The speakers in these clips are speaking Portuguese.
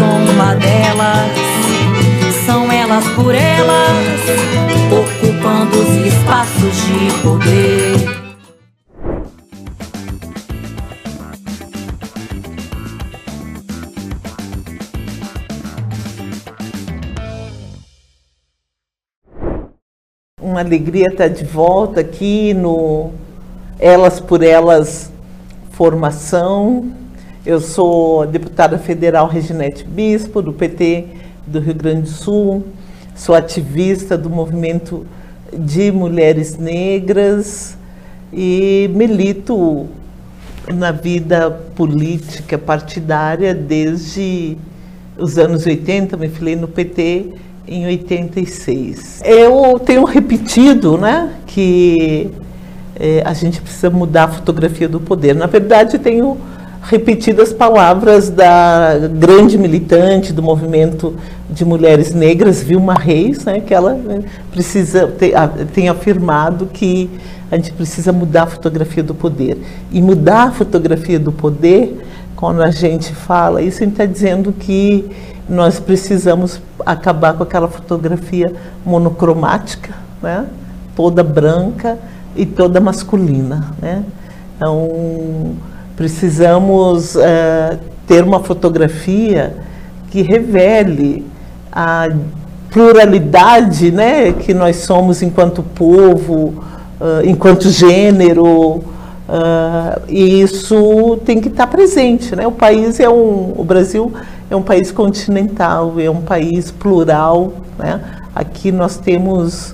Sou uma delas, são elas por elas, ocupando os espaços de poder. uma alegria estar de volta aqui no Elas por Elas Formação. Eu sou deputada federal Reginete Bispo, do PT do Rio Grande do Sul. Sou ativista do movimento de mulheres negras e milito na vida política partidária desde os anos 80, me filei no PT em 86. Eu tenho repetido né, que é, a gente precisa mudar a fotografia do poder. Na verdade, tenho repetido as palavras da grande militante do movimento de mulheres negras, Vilma Reis, né, que ela né, precisa ter, tem afirmado que a gente precisa mudar a fotografia do poder. E mudar a fotografia do poder, quando a gente fala isso, a gente está dizendo que nós precisamos acabar com aquela fotografia monocromática, né? toda branca e toda masculina. Né? Então, precisamos uh, ter uma fotografia que revele a pluralidade né, que nós somos enquanto povo, uh, enquanto gênero, Uh, e isso tem que estar presente, né? O país é um, o Brasil é um país continental, é um país plural, né? Aqui nós temos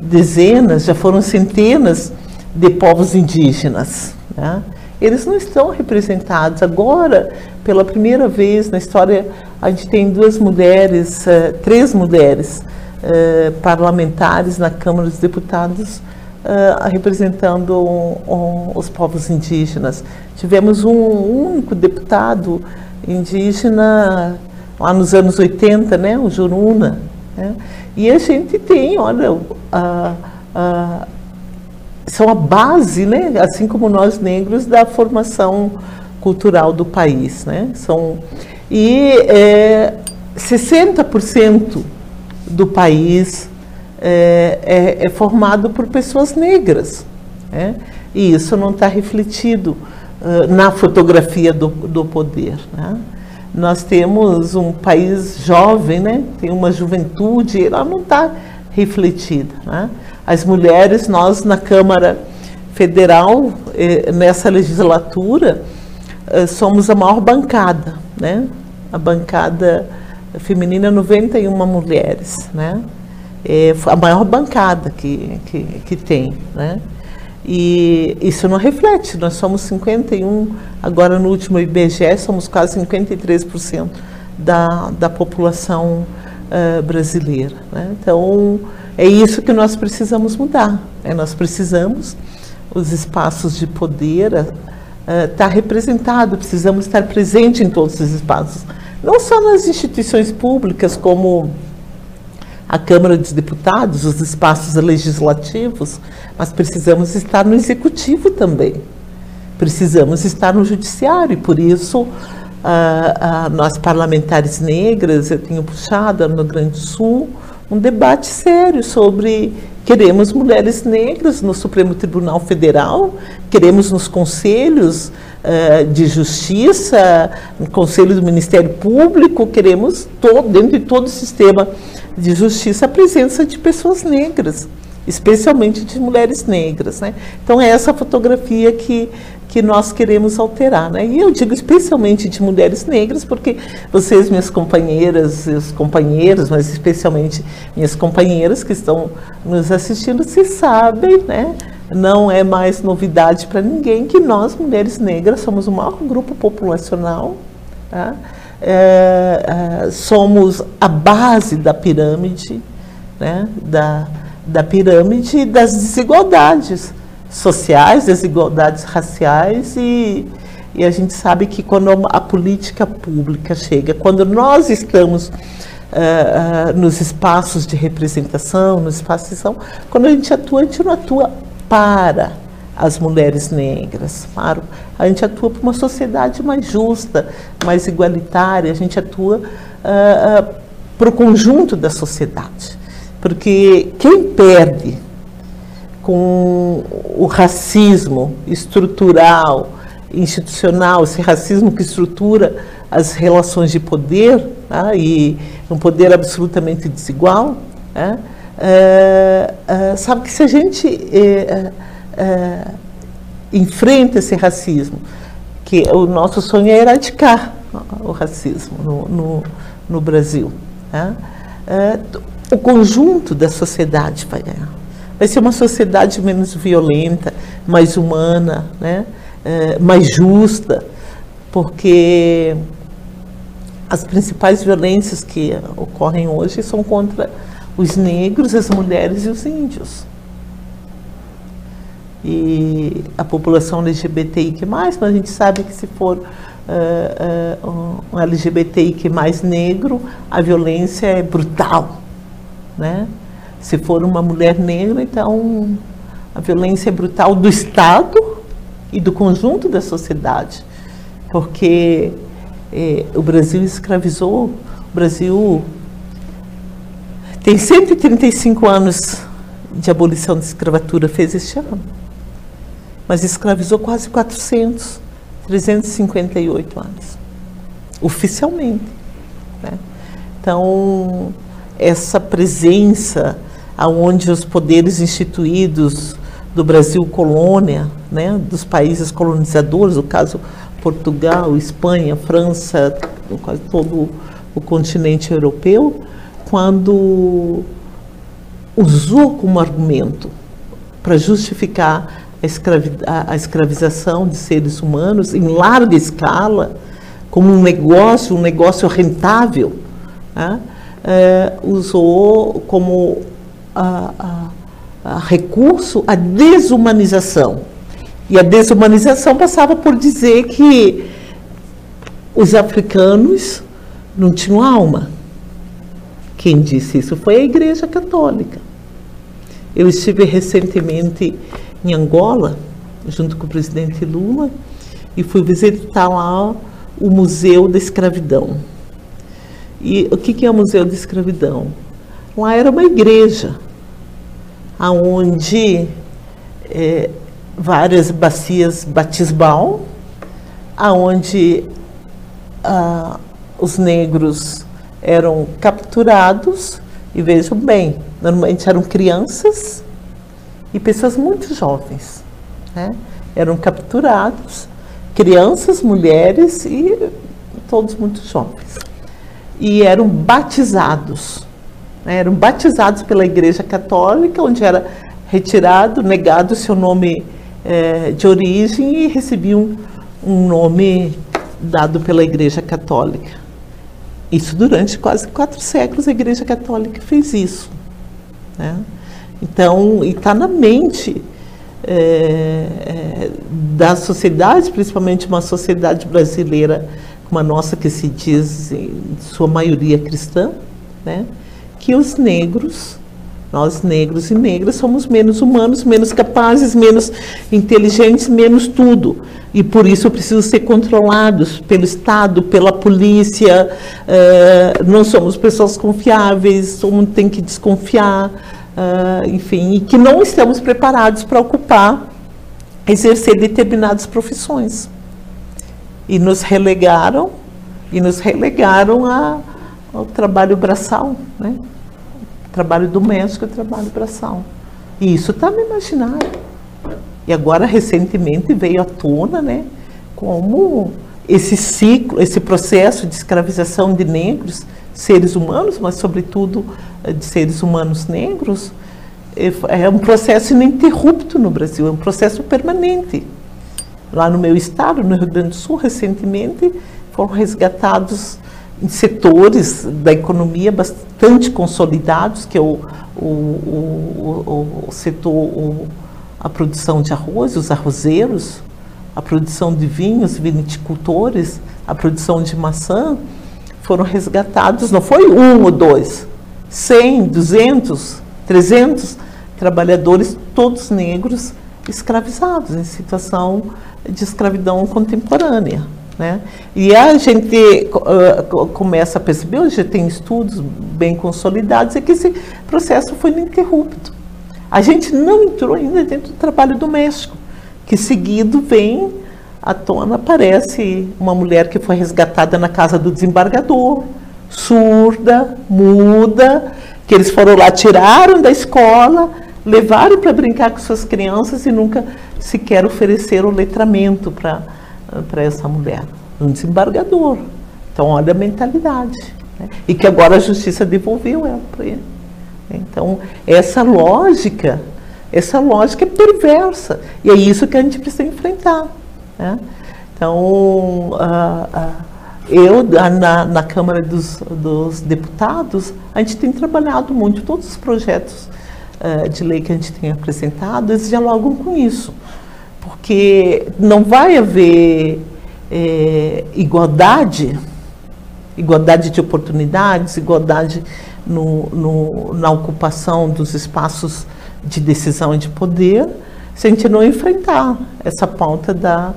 dezenas, já foram centenas de povos indígenas, né? Eles não estão representados agora, pela primeira vez na história, a gente tem duas mulheres, uh, três mulheres uh, parlamentares na Câmara dos Deputados uh, representando um, um, os povos indígenas. Tivemos um único deputado indígena lá nos anos 80, né, o Juruna. Né? E a gente tem, olha, uh, uh, são a base, né, assim como nós negros, da formação cultural do país. Né? São, e é, 60% do país é, é, é formado por pessoas negras. Né? E isso não está refletido uh, na fotografia do, do poder. Né? Nós temos um país jovem, né? tem uma juventude, ela não está refletida. Né? As mulheres, nós na Câmara Federal, eh, nessa legislatura, eh, somos a maior bancada. Né? A bancada feminina, 91 mulheres. Né? é a maior bancada que, que, que tem. Né? E isso não reflete, nós somos 51, agora no último IBGE somos quase 53% da, da população uh, brasileira. Né? Então, é isso que nós precisamos mudar. Né? Nós precisamos, os espaços de poder, estar uh, tá representado, precisamos estar presente em todos os espaços. Não só nas instituições públicas, como a Câmara dos Deputados, os espaços legislativos, mas precisamos estar no executivo também. Precisamos estar no judiciário e por isso nós parlamentares negras, eu tenho puxado no Grande Sul um debate sério sobre Queremos mulheres negras no Supremo Tribunal Federal, queremos nos conselhos uh, de justiça, no conselho do Ministério Público, queremos todo, dentro de todo o sistema de justiça a presença de pessoas negras, especialmente de mulheres negras. Né? Então é essa fotografia que que nós queremos alterar. Né? E eu digo especialmente de mulheres negras, porque vocês, minhas companheiras os companheiros, mas especialmente minhas companheiras que estão nos assistindo, se sabem, né? não é mais novidade para ninguém que nós, mulheres negras, somos o maior grupo populacional. Tá? É, é, somos a base da pirâmide, né? da, da pirâmide das desigualdades sociais, desigualdades raciais e, e a gente sabe que quando a política pública chega, quando nós estamos uh, uh, nos espaços de representação, nos espaços de ação, quando a gente atua, a gente não atua para as mulheres negras, claro. A gente atua para uma sociedade mais justa, mais igualitária, a gente atua uh, para o conjunto da sociedade. Porque quem perde com o racismo estrutural, institucional, esse racismo que estrutura as relações de poder, tá? e um poder absolutamente desigual, né? é, é, sabe que se a gente é, é, enfrenta esse racismo, que o nosso sonho é erradicar o racismo no, no, no Brasil, né? É, o conjunto da sociedade vai ganhar vai ser uma sociedade menos violenta, mais humana, né? É, mais justa, porque as principais violências que ocorrem hoje são contra os negros, as mulheres e os índios. E a população LGBTI mas a gente sabe que se for uh, uh, um LGBTI mais negro, a violência é brutal, né? Se for uma mulher negra, então a violência é brutal do Estado e do conjunto da sociedade, porque eh, o Brasil escravizou, o Brasil tem 135 anos de abolição da escravatura, fez este ano, mas escravizou quase 400, 358 anos, oficialmente. Né? Então, essa presença aonde os poderes instituídos do Brasil colônia, né, dos países colonizadores, no caso Portugal, Espanha, França, quase todo o continente europeu, quando usou como argumento para justificar a, a, escravização de seres humanos em larga escala, como um negócio, um negócio rentável, né, é, usou como a, a, a recurso à desumanização. E a desumanização passava por dizer que os africanos não tinham alma. Quem disse isso foi a Igreja Católica. Eu estive recentemente em Angola, junto com o presidente Lula, e fui visitar lá o Museu da Escravidão. E o que é o Museu da Escravidão? Lá era uma igreja aonde é, várias bacias batismal, aonde ah, os negros eram capturados e vejam bem, normalmente eram crianças e pessoas muito jovens, né? eram capturados, crianças, mulheres e todos muito jovens e eram batizados né, eram batizados pela Igreja Católica, onde era retirado, negado o seu nome é, de origem e recebiam um nome dado pela Igreja Católica. Isso durante quase quatro séculos a Igreja Católica fez isso. Né? Então, está na mente é, é, da sociedade, principalmente uma sociedade brasileira como a nossa, que se diz em sua maioria cristã, né? Que os negros, nós negros e negras, somos menos humanos, menos capazes, menos inteligentes, menos tudo. E por isso precisam ser controlados pelo Estado, pela polícia. Uh, não somos pessoas confiáveis, todo mundo tem que desconfiar. uh, enfim, e que não estamos preparados para ocupar, exercer determinadas profissões. E nos relegaram, e nos relegaram a, ao trabalho braçal, né? trabalho doméstico e trabalho braçal. E isso está no imaginário. E agora, recentemente, veio à tona né, como esse ciclo, esse processo de escravização de negros, seres humanos, mas sobretudo eh, de seres humanos negros, é, é um processo ininterrupto no Brasil, é um processo permanente. Lá no meu estado, no Rio Grande do Sul, recentemente foram resgatados em setores da economia bastante consolidados, que é o, o, o, o setor, a produção de arroz, os arrozeiros, a produção de vinhos, vinicultores, a produção de maçã, foram resgatados, não foi um ou dois, 100, 200, 300 trabalhadores, todos negros, escravizados, em situação de escravidão contemporânea. Né? E a gente uh, começa a perceber, hoje tem estudos bem consolidados, é que esse processo foi ininterrupto. A gente não entrou ainda dentro do trabalho doméstico, que seguido vem à tona, aparece uma mulher que foi resgatada na casa do desembargador, surda, muda, que eles foram lá, tiraram da escola, levaram para brincar com suas crianças e nunca sequer ofereceram letramento para essa mulher. Um desembargador. Então, olha a mentalidade. Né? E que agora a justiça devolveu ela para ele. Então, essa lógica, essa lógica é perversa. E é isso que a gente precisa enfrentar. Né? Então, uh, uh, eu, na, na Câmara dos, dos, Deputados, a gente tem trabalhado muito, todos os projetos uh, de lei que a gente tem apresentado, eles dialogam com isso. Porque não vai haver é, igualdade, igualdade de oportunidades, igualdade no, no, na ocupação dos espaços de decisão e de poder, se a gente não enfrentar essa pauta da,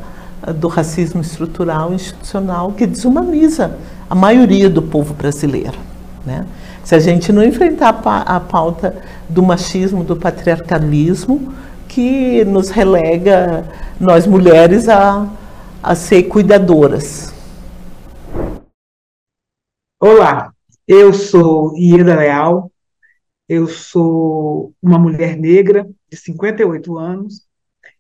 do racismo estrutural e institucional que desumaniza a maioria do povo brasileiro. Né? Se a gente não enfrentar a pauta do machismo, do patriarcalismo, que nos relega, nós mulheres, a, a ser cuidadoras. Olá, eu sou Ieda Leal, eu sou uma mulher negra de 58 anos,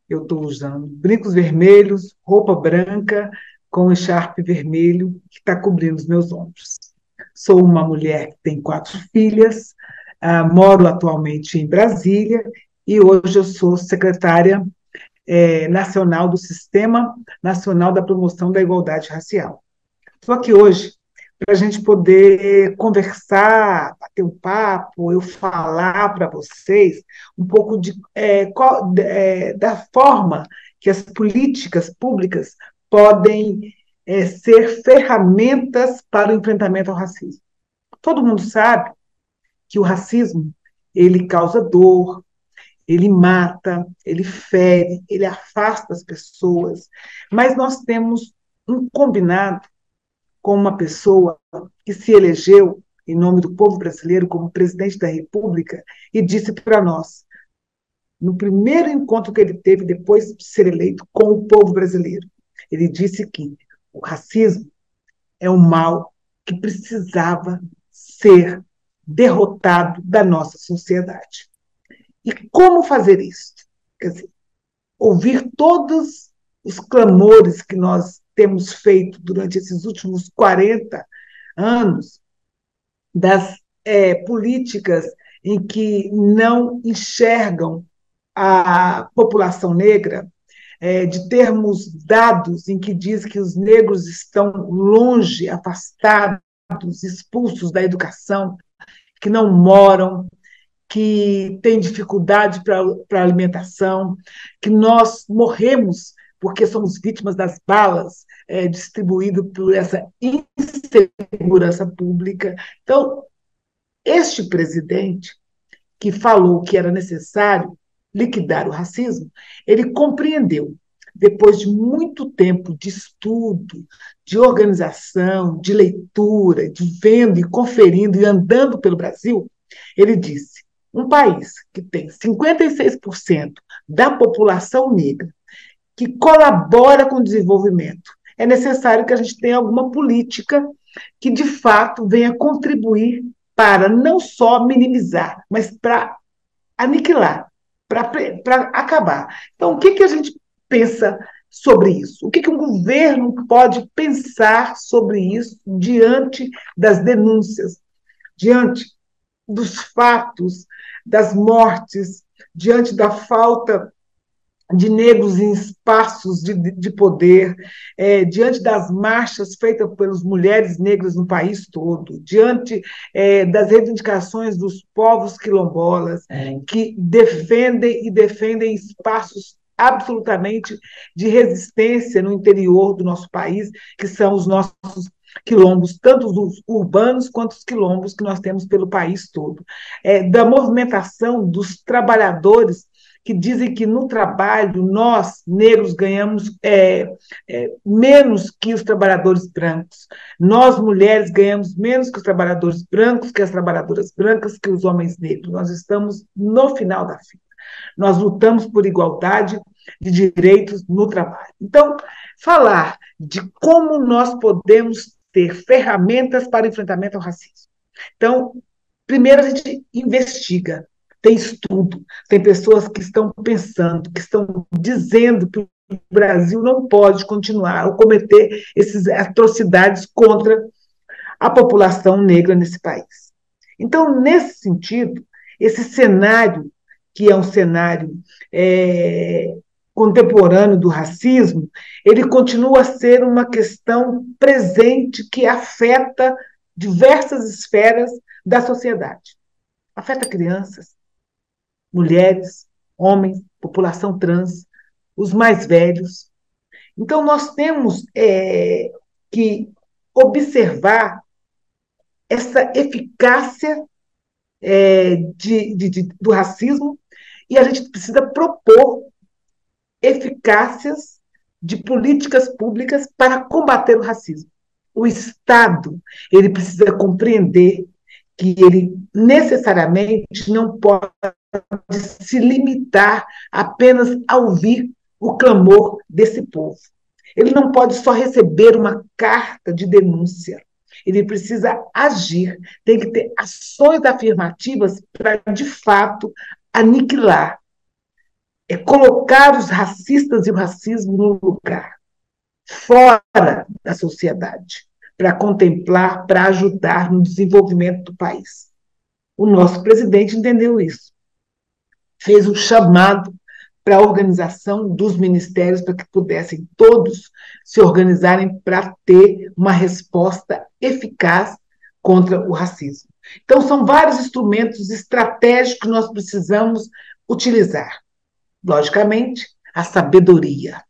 eu estou usando brincos vermelhos, roupa branca com echarpe vermelho que está cobrindo os meus ombros. Sou uma mulher que tem quatro filhas, uh, moro atualmente em Brasília e hoje eu sou secretária é, nacional do Sistema Nacional da Promoção da Igualdade Racial. Estou aqui hoje para a gente poder conversar, bater um papo, eu falar para vocês um pouco de, é, qual, é, da forma que as políticas públicas podem é, ser ferramentas para o enfrentamento ao racismo. Todo mundo sabe que o racismo ele causa dor, ele mata, ele fere, ele afasta as pessoas, mas nós temos um combinado com uma pessoa que se elegeu em nome do povo brasileiro como presidente da República e disse para nós, no primeiro encontro que ele teve depois de ser eleito com o povo brasileiro, ele disse que o racismo é um mal que precisava ser derrotado da nossa sociedade. E como fazer isso? Quer dizer, ouvir todos os clamores que nós temos feito durante esses últimos 40 anos das é, políticas em que não enxergam a população negra, é, de termos dados em que diz que os negros estão longe, afastados, expulsos da educação, que não moram, que têm dificuldade para a alimentação, que nós morremos porque somos vítimas das balas é, distribuído por essa insegurança pública. Então, este presidente que falou que era necessário liquidar o racismo, ele compreendeu, depois de muito tempo de estudo, de organização, de leitura, de vendo e conferindo e andando pelo Brasil, ele disse: um país que tem 56% da população negra que colabora com o desenvolvimento, é necessário que a gente tenha alguma política que, de fato, venha contribuir para não só minimizar, mas para aniquilar, para acabar. Então, o que, que a gente pensa sobre isso? O que, que um governo pode pensar sobre isso diante das denúncias, diante dos fatos, das mortes, diante da falta de negros em espaços de, de poder, é, diante das marchas feitas pelas mulheres negras no país todo, diante é, das reivindicações dos povos quilombolas, é. que defendem e defendem espaços absolutamente de resistência no interior do nosso país, que são os nossos quilombos, tanto os urbanos quanto os quilombos que nós temos pelo país todo. É, da movimentação dos trabalhadores que dizem que no trabalho nós, negros, ganhamos é, é, menos que os trabalhadores brancos. Nós, mulheres, ganhamos menos que os trabalhadores brancos, que as trabalhadoras brancas, que os homens negros. Nós estamos no final da fila. Nós lutamos por igualdade de direitos no trabalho. Então, falar de como nós podemos ter ferramentas para enfrentamento ao racismo. Então, primeiro a gente investiga, tem estudo, tem pessoas que estão pensando, que estão dizendo que o Brasil não pode continuar a cometer essas atrocidades contra a população negra nesse país. Então, nesse sentido, esse cenário, que é um cenário é, contemporâneo do racismo, ele continua a ser uma questão presente que afeta diversas esferas da sociedade. Afeta crianças, mulheres, homens, população trans, os mais velhos. Então, nós temos é, que observar essa eficácia é, de, de, de, do racismo e a gente precisa propor eficácias de políticas públicas para combater o racismo. O Estado ele precisa compreender que ele necessariamente não pode se limitar apenas a ouvir o clamor desse povo. Ele não pode só receber uma carta de denúncia. Ele precisa agir, tem que ter ações afirmativas para, de fato, aniquilar, é colocar os racistas e o racismo no lugar, fora da sociedade, para contemplar, para ajudar no desenvolvimento do país. O nosso presidente entendeu isso fez um chamado para a organização dos ministérios para que pudessem todos se organizarem para ter uma resposta eficaz contra o racismo. Então, são vários instrumentos estratégicos que nós precisamos utilizar. Logicamente, a sabedoria.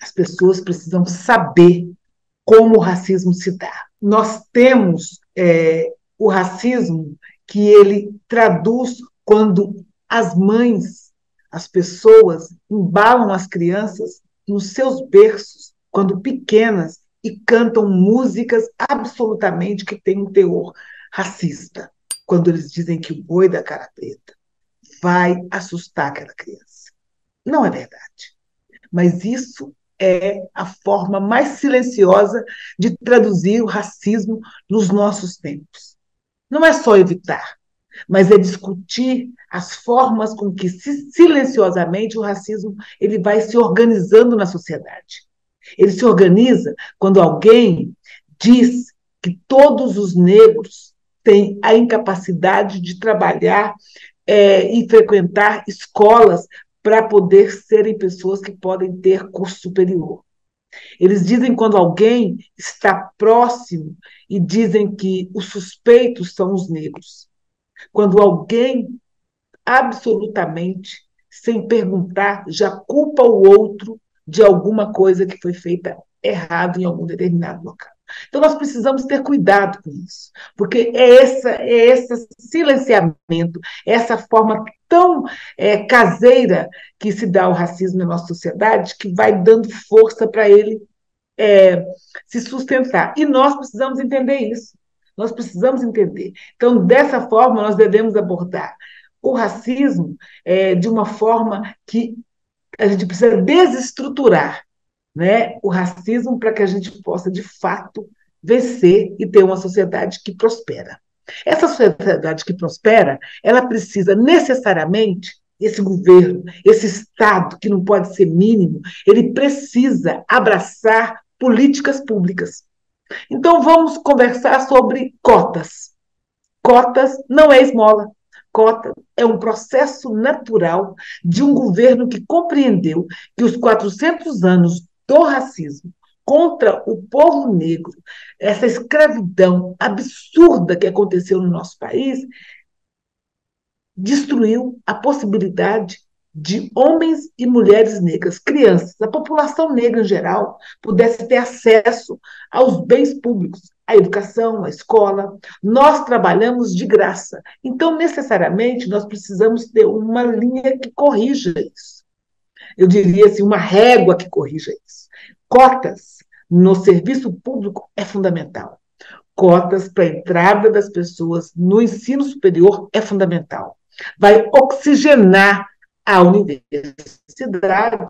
As pessoas precisam saber como o racismo se dá. Nós temos é, o racismo que ele traduz quando as mães, as pessoas embalam as crianças nos seus berços, quando pequenas, e cantam músicas absolutamente que têm um teor racista. Quando eles dizem que o boi da cara preta vai assustar aquela criança. Não é verdade. Mas isso é a forma mais silenciosa de traduzir o racismo nos nossos tempos. Não é só evitar, mas é discutir as formas com que silenciosamente o racismo ele vai se organizando na sociedade. Ele se organiza quando alguém diz que todos os negros têm a incapacidade de trabalhar é, e frequentar escolas para poder serem pessoas que podem ter curso superior. Eles dizem quando alguém está próximo e dizem que os suspeitos são os negros. Quando alguém absolutamente, sem perguntar, já culpa o outro de alguma coisa que foi feita errado em algum determinado local. Então, nós precisamos ter cuidado com isso, porque é, essa, é esse silenciamento, é essa forma tão é, caseira que se dá ao racismo na nossa sociedade, que vai dando força para ele é, se sustentar. E nós precisamos entender isso. Nós precisamos entender. Então, dessa forma, nós devemos abordar o racismo é, de uma forma que a gente precisa desestruturar né, o racismo para que a gente possa, de fato, vencer e ter uma sociedade que prospera. Essa sociedade que prospera, ela precisa necessariamente esse governo, esse Estado, que não pode ser mínimo, ele precisa abraçar políticas públicas. Então, vamos conversar sobre cotas. Cotas não é esmola. Cota é um processo natural de um governo que compreendeu que os 400 anos do racismo contra o povo negro, essa escravidão absurda que aconteceu no nosso país, destruiu a possibilidade de homens e mulheres negras, crianças, a população negra em geral, pudesse ter acesso aos bens públicos, à educação, à escola. Nós trabalhamos de graça. Então, necessariamente, nós precisamos ter uma linha que corrija isso. Eu diria assim, uma régua que corrija isso. Cotas no serviço público é fundamental. Cotas para a entrada das pessoas no ensino superior é fundamental vai oxigenar a universidade,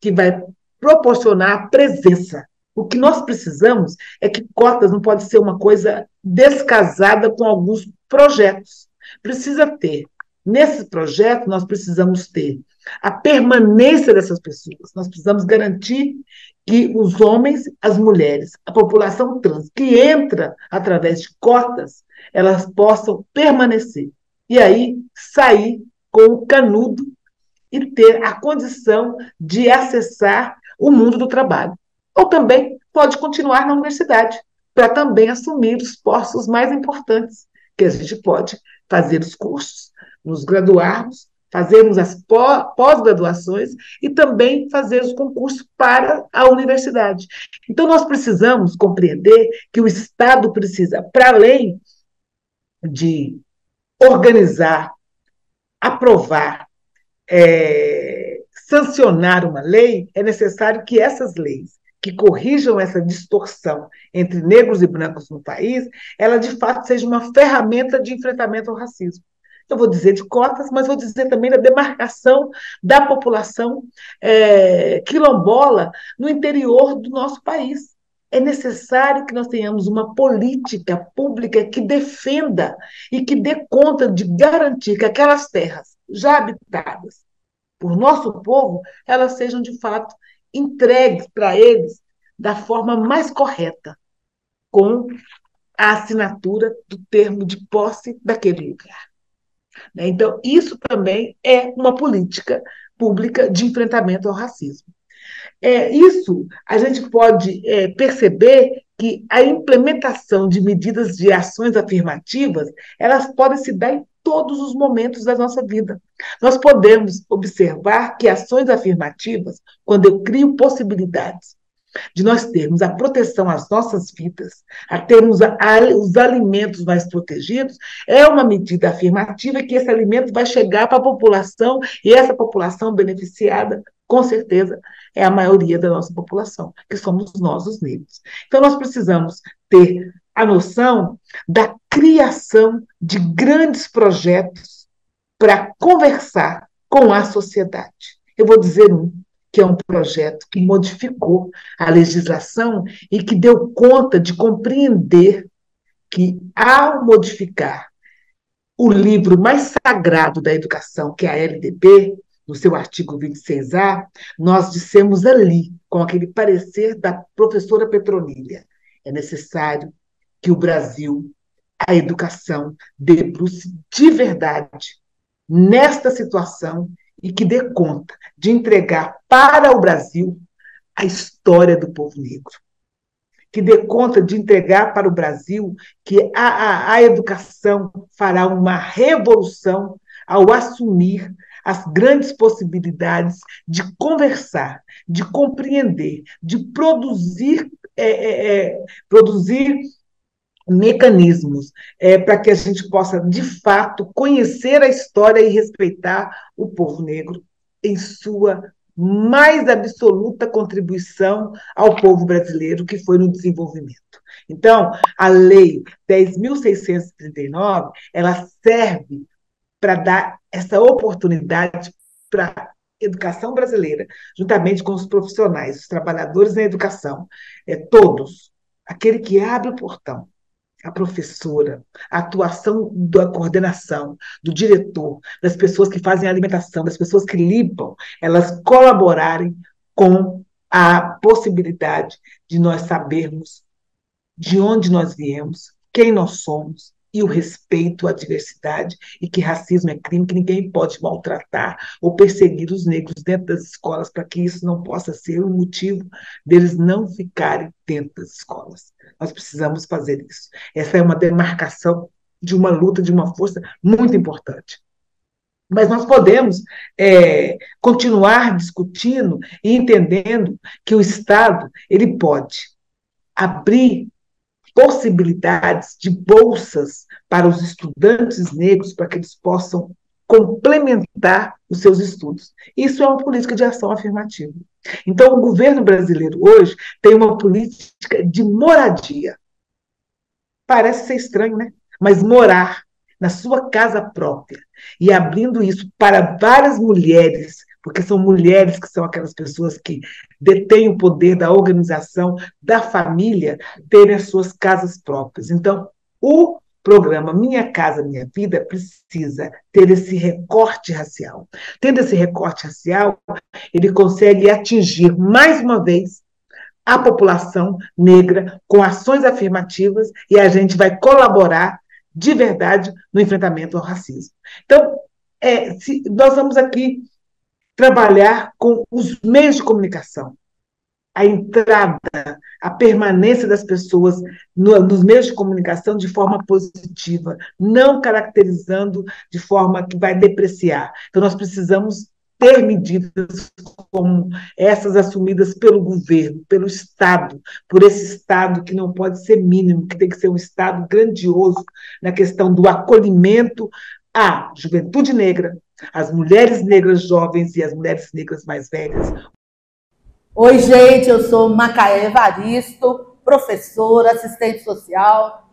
que vai proporcionar presença. O que nós precisamos é que cotas não pode ser uma coisa descasada com alguns projetos. Precisa ter. Nesse projeto, nós precisamos ter a permanência dessas pessoas. Nós precisamos garantir que os homens, as mulheres, a população trans que entra através de cotas, elas possam permanecer e aí sair com o canudo e ter a condição de acessar o mundo do trabalho. Ou também pode continuar na universidade, para também assumir os postos mais importantes, que a gente pode fazer os cursos, nos graduarmos, fazermos as pós-graduações e também fazer os concursos para a universidade. Então, nós precisamos compreender que o Estado precisa, para além de organizar, aprovar, é, sancionar uma lei, é necessário que essas leis que corrijam essa distorção entre negros e brancos no país, ela de fato seja uma ferramenta de enfrentamento ao racismo. Eu vou dizer de cotas, mas vou dizer também da demarcação da população é, quilombola no interior do nosso país é necessário que nós tenhamos uma política pública que defenda e que dê conta de garantir que aquelas terras já habitadas por nosso povo, elas sejam de fato entregues para eles da forma mais correta, com a assinatura do termo de posse daquele lugar. Né? Então, isso também é uma política pública de enfrentamento ao racismo. É, isso a gente pode é, perceber que a implementação de medidas de ações afirmativas elas podem se dar em todos os momentos da nossa vida. Nós podemos observar que ações afirmativas, quando eu crio possibilidades de nós termos a proteção às nossas vidas, a termos a, a, os alimentos mais protegidos, é uma medida afirmativa que esse alimento vai chegar para a população e essa população beneficiada, com certeza, é a maioria da nossa população, que somos nós, os negros. Então, nós precisamos ter a noção da criação de grandes projetos para conversar com a sociedade. Eu vou dizer um, que é um projeto que modificou a legislação e que deu conta de compreender que, ao modificar o livro mais sagrado da educação, que é a LDB, no seu artigo 26A, nós dissemos ali, com aquele parecer da professora Petronília, é necessário que o Brasil, a educação, debruce de verdade nesta situação e que dê conta de entregar para o Brasil a história do povo negro. Que dê conta de entregar para o Brasil que a, a, a educação fará uma revolução ao assumir as grandes possibilidades de conversar, de compreender, de produzir, é, é, é, produzir mecanismos é, para que a gente possa, de fato, conhecer a história e respeitar o povo negro em sua mais absoluta contribuição ao povo brasileiro, que foi no desenvolvimento. Então, a Lei 10.639, ela serve para dar essa oportunidade para a educação brasileira, juntamente com os profissionais, os trabalhadores da educação, é, todos, aquele que abre o portão, a professora, a atuação da coordenação, do diretor, das pessoas que fazem a alimentação, das pessoas que limpam, elas colaborarem com a possibilidade de nós sabermos de onde nós viemos, quem nós somos, e o respeito à diversidade, e que racismo é crime, que ninguém pode maltratar ou perseguir os negros dentro das escolas, para que isso não possa ser um motivo deles não ficarem dentro das escolas. Nós precisamos fazer isso. Essa é uma demarcação de uma luta, de uma força muito importante. Mas nós podemos é, continuar discutindo e entendendo que o Estado ele pode abrir possibilidades de bolsas para os estudantes negros para que eles possam complementar os seus estudos. Isso é uma política de ação afirmativa. Então, o governo brasileiro hoje tem uma política de moradia. Parece ser estranho, né? Mas morar na sua casa própria e abrindo isso para várias mulheres, porque são mulheres que são aquelas pessoas que detêm o poder da organização da família, terem as suas casas próprias. Então, o programa Minha Casa Minha Vida precisa ter esse recorte racial. Tendo esse recorte racial, ele consegue atingir mais uma vez a população negra com ações afirmativas e a gente vai colaborar de verdade no enfrentamento ao racismo. Então, é, se, nós vamos aqui trabalhar com os meios de comunicação, a entrada, a permanência das pessoas no, nos meios de comunicação de forma positiva, não caracterizando de forma que vai depreciar. Então, nós precisamos ter medidas como essas assumidas pelo governo, pelo Estado, por esse Estado que não pode ser mínimo, que tem que ser um Estado grandioso na questão do acolhimento à juventude negra, às mulheres negras jovens e às mulheres negras mais velhas. Oi, gente, eu sou Macaé Evaristo, professora, assistente social,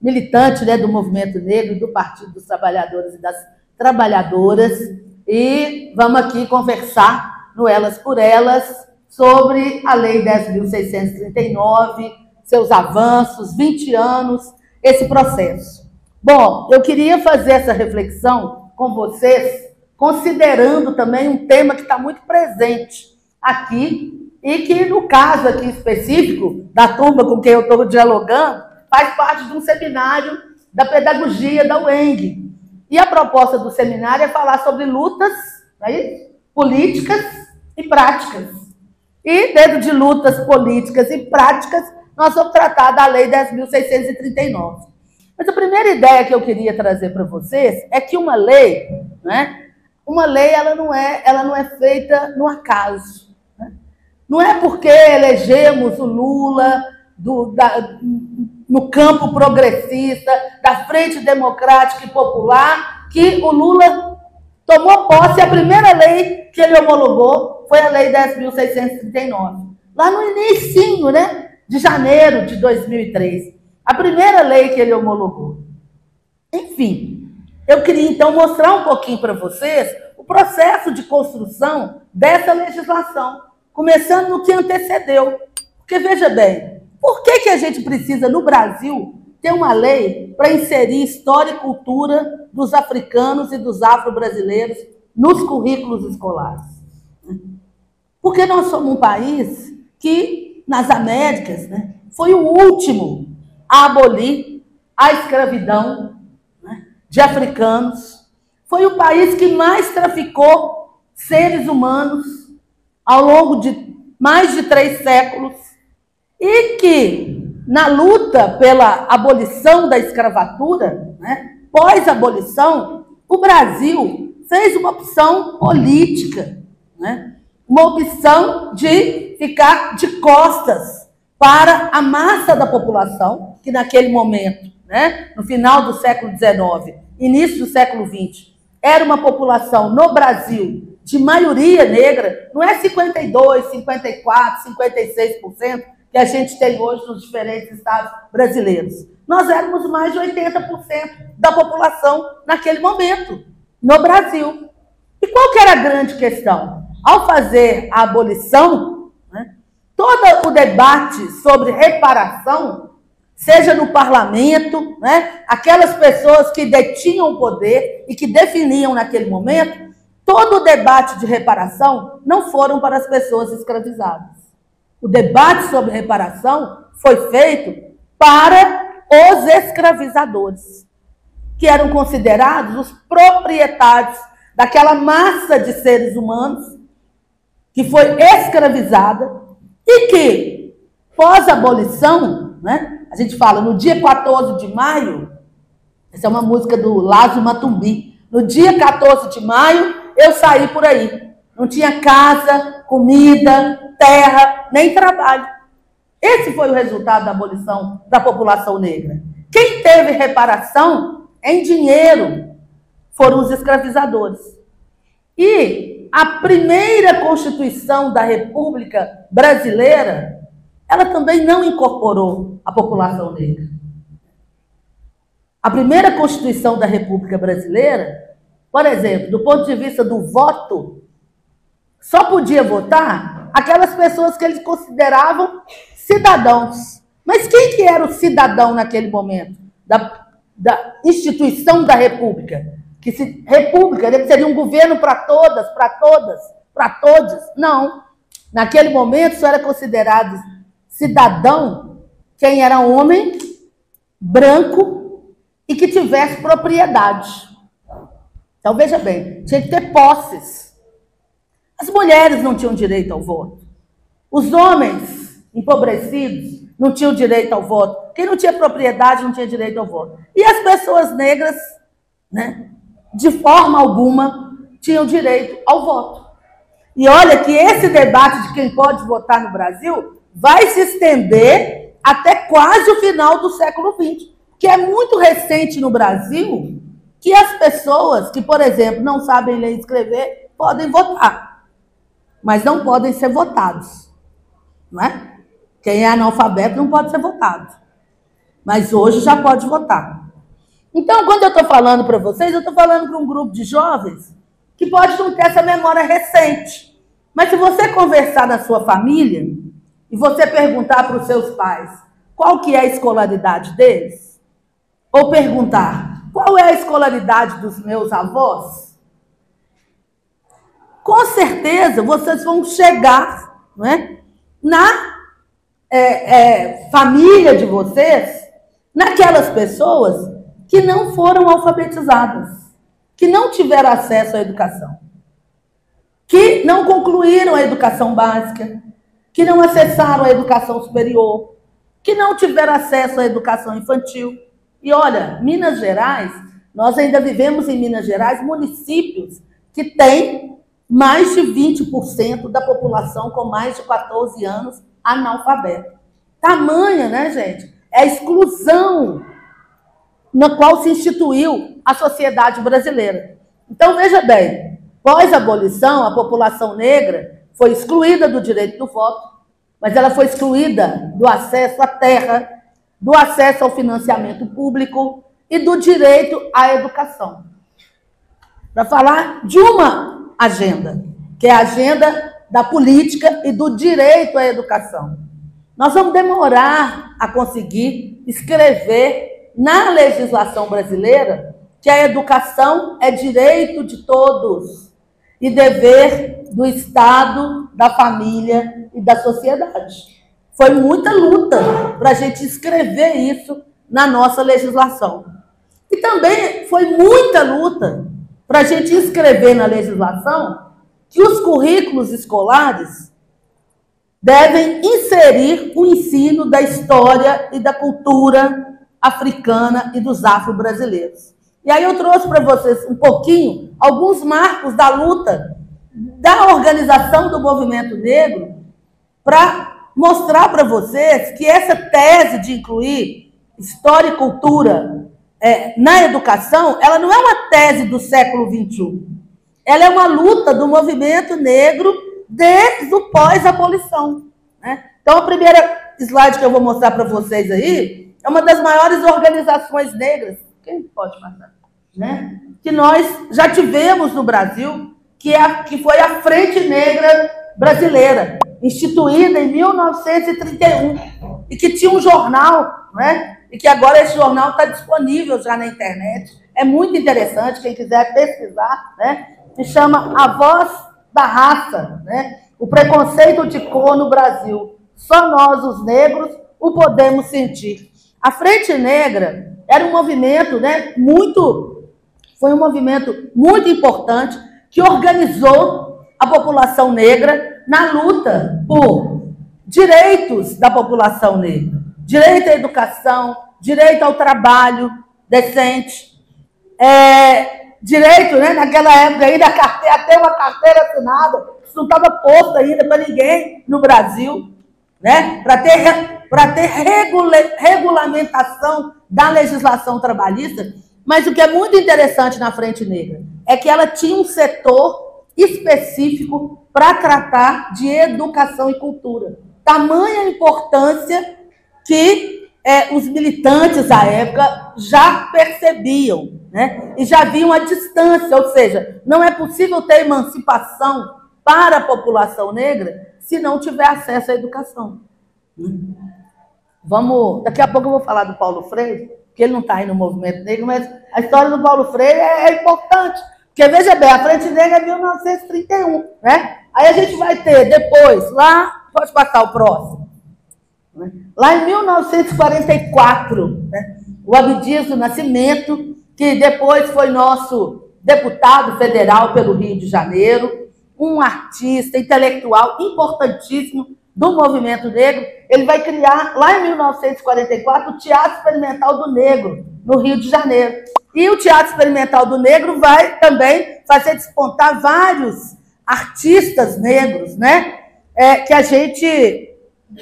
militante né, do movimento negro, do Partido dos Trabalhadores e das Trabalhadoras e vamos aqui conversar no Elas por Elas sobre a Lei 10.639, seus avanços, 20 anos, esse processo. Bom, eu queria fazer essa reflexão com vocês, considerando também um tema que está muito presente aqui e que, no caso aqui específico, da turma com quem eu estou dialogando, faz parte de um seminário da pedagogia da UENG, e a proposta do seminário é falar sobre lutas é políticas e práticas. E dentro de lutas políticas e práticas, nós vamos tratar da Lei 10.639. Mas a primeira ideia que eu queria trazer para vocês é que uma lei, né, uma lei ela não é, ela não é feita no acaso. Né? Não é porque elegemos o Lula do, da, no campo progressista, da Frente Democrática e Popular, que o Lula tomou posse a primeira lei que ele homologou foi a Lei 10.639. Lá no início, né, de janeiro de 2003. A primeira lei que ele homologou. Enfim, eu queria então mostrar um pouquinho para vocês o processo de construção dessa legislação, começando no que antecedeu. Porque veja bem, por que, que a gente precisa, no Brasil, ter uma lei para inserir história e cultura dos africanos e dos afro-brasileiros nos currículos escolares? Porque nós somos um país que, nas Américas, né, foi o último a abolir a escravidão né, de africanos. Foi o país que mais traficou seres humanos ao longo de mais de três séculos e que, na luta pela abolição da escravatura, né, pós-abolição, o Brasil fez uma opção política, né, uma opção de ficar de costas para a massa da população, que naquele momento, né, no final do século XIX, início do século XX, era uma população no Brasil de maioria negra, não é 52, 54, 56%, que a gente tem hoje nos diferentes estados brasileiros. Nós éramos mais de 80% da população naquele momento. no Brasil. E qual que era a grande questão? Ao fazer a abolição, né, todo o debate sobre reparação, seja no parlamento, né, aquelas pessoas que detinham o poder e que definiam naquele momento, todo o debate de reparação não foram para as pessoas escravizadas. O debate sobre reparação foi feito para os escravizadores, que eram considerados os proprietários daquela massa de seres humanos que foi escravizada e que, pós-abolição, né, a gente fala no dia 14 de maio, essa é uma música do Lázaro Matumbi, no dia 14 de maio eu saí por aí. Não tinha casa, comida, terra, nem trabalho. Esse foi o resultado da abolição da população negra. Quem teve reparação em dinheiro foram os escravizadores. E a primeira Constituição da República Brasileira, ela também não incorporou a população negra. A primeira Constituição da República Brasileira, por exemplo, do ponto de vista do voto, só podia votar aquelas pessoas que eles consideravam cidadãos. Mas quem que era o cidadão naquele momento? Da, da instituição da República. Que se, República seria um governo para todas, para todas, para todos. Não. Naquele momento só era considerado cidadão quem era homem, branco e que tivesse propriedade. Então veja bem, tinha que ter posses. As mulheres não tinham direito ao voto. Os homens empobrecidos, não tinham direito ao voto. Quem não tinha propriedade não tinha direito ao voto. E as pessoas negras, né, de forma alguma, tinham direito ao voto. E olha que esse debate de quem pode votar no Brasil vai se estender até quase o final do século XX, que é muito recente no Brasil que as pessoas que, por exemplo, não sabem ler e escrever podem votar, mas não podem ser votados, não é? Quem é analfabeto não pode ser votado. Mas hoje já pode votar. Então, quando eu estou falando para vocês, eu estou falando para um grupo de jovens que pode não ter essa memória recente. Mas se você conversar na sua família e você perguntar para os seus pais qual que é a escolaridade deles, ou perguntar qual é a escolaridade dos meus avós, com certeza vocês vão chegar não é, na é, é, família de vocês naquelas pessoas que não foram alfabetizadas, que não tiveram acesso à educação, que não concluíram a educação básica, que não acessaram a educação superior, que não tiveram acesso à educação infantil. E olha, Minas Gerais, nós ainda vivemos em Minas Gerais municípios que têm mais de 20% da população com mais de 14 anos analfabeto. Tamanha, né, gente? É a exclusão na qual se instituiu a sociedade brasileira. Então, veja bem, pós-abolição, a população negra foi excluída do direito do voto, mas ela foi excluída do acesso à terra, do acesso ao financiamento público e do direito à educação. Para falar de uma agenda, que é a agenda da política e do direito à educação. Nós vamos demorar a conseguir escrever na legislação brasileira que a educação é direito de todos e dever do Estado, da família e da sociedade. Foi muita luta para a gente escrever isso na nossa legislação. E também foi muita luta para a gente escrever na legislação que os currículos escolares devem inserir o ensino da história e da cultura africana e dos afro-brasileiros. E aí eu trouxe para vocês um pouquinho alguns marcos da luta da organização do movimento negro para mostrar para vocês que essa tese de incluir história e cultura é, na educação, ela não é uma tese do século XXI. Ela é uma luta do movimento negro desde o pós-abolição. Né? Então, a primeira slide que eu vou mostrar para vocês aí é uma das maiores organizações negras. Quem pode passar? né, que nós já tivemos no Brasil, que, é, que foi a Frente Negra Brasileira, instituída em 1931, e que tinha um jornal, né, e que agora esse jornal está disponível já na internet. É muito interessante, quem quiser pesquisar, né, se chama A Voz da Raça, né, o preconceito de cor no Brasil. Só nós, os negros, o podemos sentir. A Frente Negra era um movimento, né, muito, foi um movimento muito importante que organizou a população negra na luta por direitos da população negra, direito à educação, direito ao trabalho decente, é, direito, né, naquela época ainda carteira, até uma carteira assinada, isso não estava posto ainda para ninguém no Brasil, né, para ter para ter regula regulamentação da legislação trabalhista, mas o que é muito interessante na Frente Negra é que ela tinha um setor específico para tratar de educação e cultura. Tamanha importância que é, os militantes à época já percebiam, né? E já viam a distância, ou seja, não é possível ter emancipação para a população negra se não tiver acesso à educação. Vamos, daqui a pouco eu vou falar do Paulo Freire, que ele não está aí no movimento negro, mas a história do Paulo Freire é, é importante. Porque veja bem, a Frente Negra é 1931, né? Aí a gente vai ter depois, lá, pode passar o próximo. Né? Lá em 1944, né? o Abdias do Nascimento, que depois foi nosso deputado federal pelo Rio de Janeiro, um artista intelectual importantíssimo do movimento negro, ele vai criar, lá em 1944, o Teatro Experimental do Negro, no Rio de Janeiro. E o Teatro Experimental do Negro vai também fazer despontar vários artistas negros, né? É, que a gente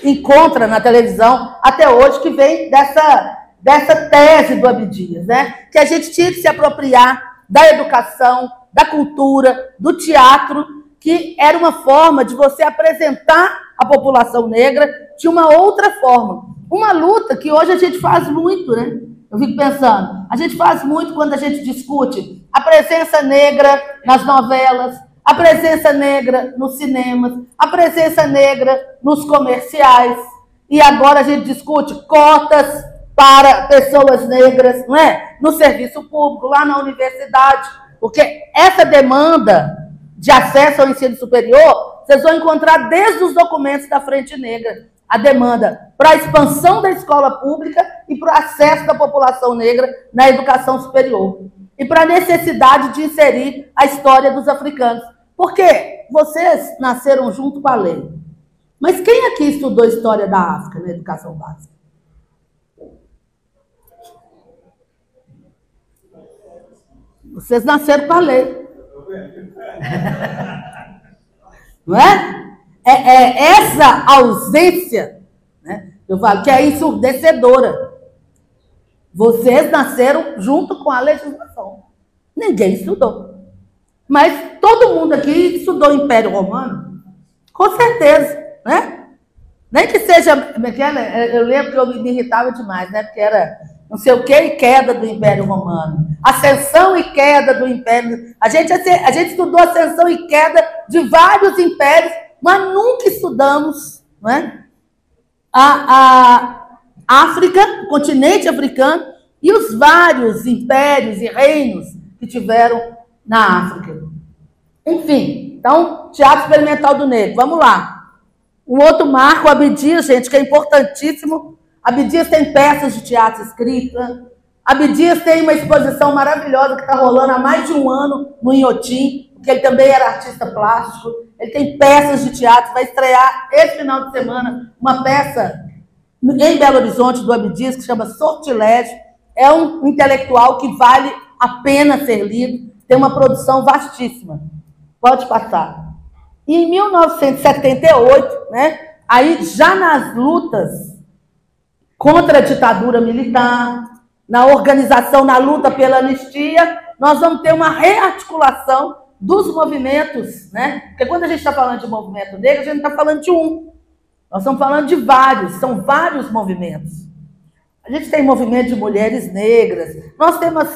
encontra na televisão até hoje, que vem dessa, dessa tese do Abdias, né? Que a gente tinha que se apropriar da educação, da cultura, do teatro, que era uma forma de você apresentar a população negra de uma outra forma. Uma luta que hoje a gente faz muito, né? Eu fico pensando, a gente faz muito quando a gente discute a presença negra nas novelas, a presença negra nos cinemas, a presença negra nos comerciais. E agora a gente discute cotas para pessoas negras, não é? No serviço público, lá na universidade. Porque essa demanda de acesso ao ensino superior vocês vão encontrar desde os documentos da Frente Negra a demanda para a expansão da escola pública e para o acesso da população negra na educação superior. E para a necessidade de inserir a história dos africanos. Porque vocês nasceram junto com a lei. Mas quem aqui estudou história da África na educação básica? Vocês nasceram com a lei. Não é? É, é essa ausência, né? eu falo que é ensurdecedora. Vocês nasceram junto com a legislação. Ninguém estudou. Mas todo mundo aqui estudou Império Romano, com certeza, né? Nem que seja, é eu lembro que eu me irritava demais, né? Porque era não sei o que e queda do Império Romano. Ascensão e queda do Império. A gente, a gente estudou ascensão e queda de vários impérios, mas nunca estudamos não é? a, a África, o continente africano, e os vários impérios e reinos que tiveram na África. Enfim, então, Teatro Experimental do Negro, vamos lá. Um outro marco, Abdias, gente, que é importantíssimo. Abdias tem peças de teatro escrita. Abdias tem uma exposição maravilhosa que está rolando há mais de um ano no Inhotim, porque ele também era artista plástico. Ele tem peças de teatro, vai estrear esse final de semana uma peça em Belo Horizonte do Abdias que chama Sortilégio. É um intelectual que vale a pena ser lido, tem uma produção vastíssima. Pode passar. E em 1978, né, aí já nas lutas contra a ditadura militar, na organização, na luta pela anistia, nós vamos ter uma rearticulação dos movimentos, né? Porque quando a gente está falando de movimento negro, a gente está falando de um. Nós estamos falando de vários, são vários movimentos. A gente tem movimento de mulheres negras, nós temos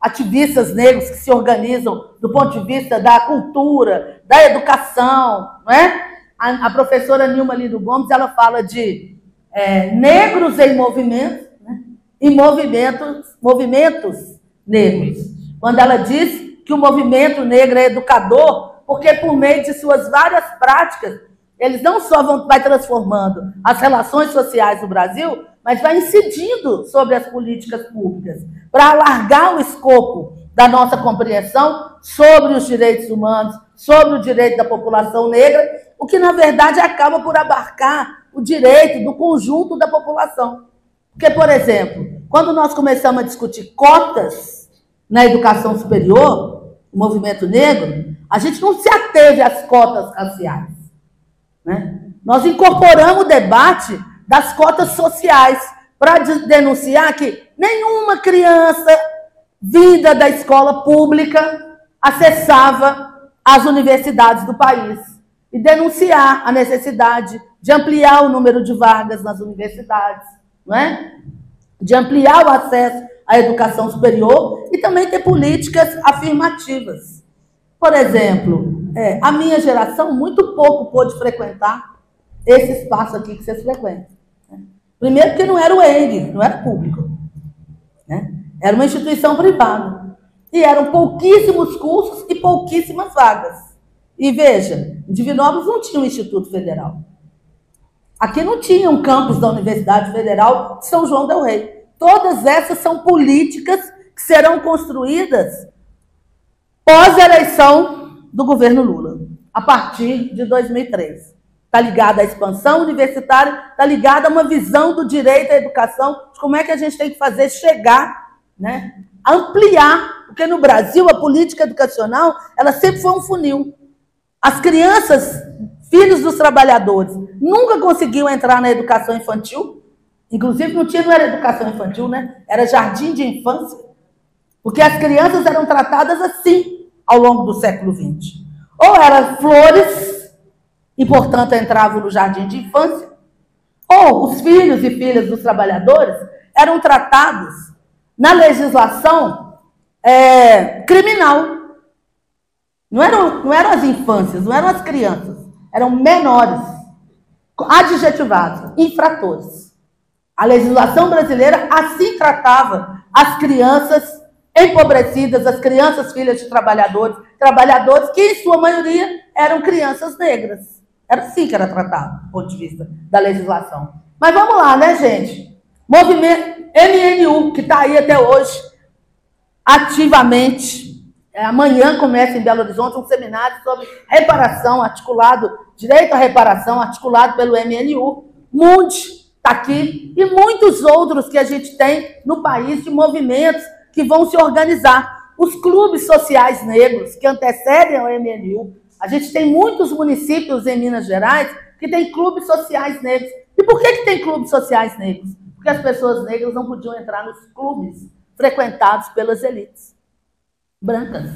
ativistas negros que se organizam do ponto de vista da cultura, da educação, não é? A, a professora Nilma Lindo Gomes, ela fala de é, negros em movimento né? e movimentos, movimentos negros. Quando ela diz que o movimento negro é educador, porque por meio de suas várias práticas, eles não só vão vai transformando as relações sociais do Brasil, mas vai incidindo sobre as políticas públicas para alargar o escopo da nossa compreensão sobre os direitos humanos, sobre o direito da população negra, o que na verdade acaba por abarcar o direito do conjunto da população. Porque, por exemplo, quando nós começamos a discutir cotas na educação superior, o movimento negro, a gente não se ateve às cotas raciais. Né? Nós incorporamos o debate das cotas sociais para denunciar que nenhuma criança vinda da escola pública acessava as universidades do país e denunciar a necessidade de ampliar o número de vagas nas universidades, não é? de ampliar o acesso à educação superior e também ter políticas afirmativas. Por exemplo, é, a minha geração muito pouco pôde frequentar esse espaço aqui que vocês frequentam. Né? Primeiro porque não era o ENG, não era público. Né? Era uma instituição privada. E eram pouquíssimos cursos e pouquíssimas vagas. E veja, em Divinópolis não tinha um Instituto Federal. Aqui não tinha um campus da Universidade Federal de São João del Rei. Todas essas são políticas que serão construídas pós-eleição do governo Lula, a partir de 2003. Está ligada à expansão universitária, está ligada a uma visão do direito à educação, de como é que a gente tem que fazer chegar, né, ampliar, porque no Brasil a política educacional ela sempre foi um funil. As crianças, filhos dos trabalhadores, nunca conseguiam entrar na educação infantil. Inclusive, não tinha, não era educação infantil, né? Era jardim de infância. Porque as crianças eram tratadas assim ao longo do século XX. Ou eram flores, e, portanto, entravam no jardim de infância, ou os filhos e filhas dos trabalhadores eram tratados na legislação é, criminal. Não eram, não eram as infâncias, não eram as crianças, eram menores, adjetivados, infratores. A legislação brasileira assim tratava as crianças empobrecidas, as crianças filhas de trabalhadores, trabalhadores que, em sua maioria, eram crianças negras. Era assim que era tratado, do ponto de vista da legislação. Mas vamos lá, né, gente? Movimento MNU, que está aí até hoje, ativamente amanhã começa em Belo Horizonte um seminário sobre reparação, articulado, direito à reparação, articulado pelo MNU. Mundi está aqui e muitos outros que a gente tem no país de movimentos que vão se organizar. Os clubes sociais negros que antecedem ao MNU. A gente tem muitos municípios em Minas Gerais que tem clubes sociais negros. E por que, que tem clubes sociais negros? Porque as pessoas negras não podiam entrar nos clubes frequentados pelas elites brancas.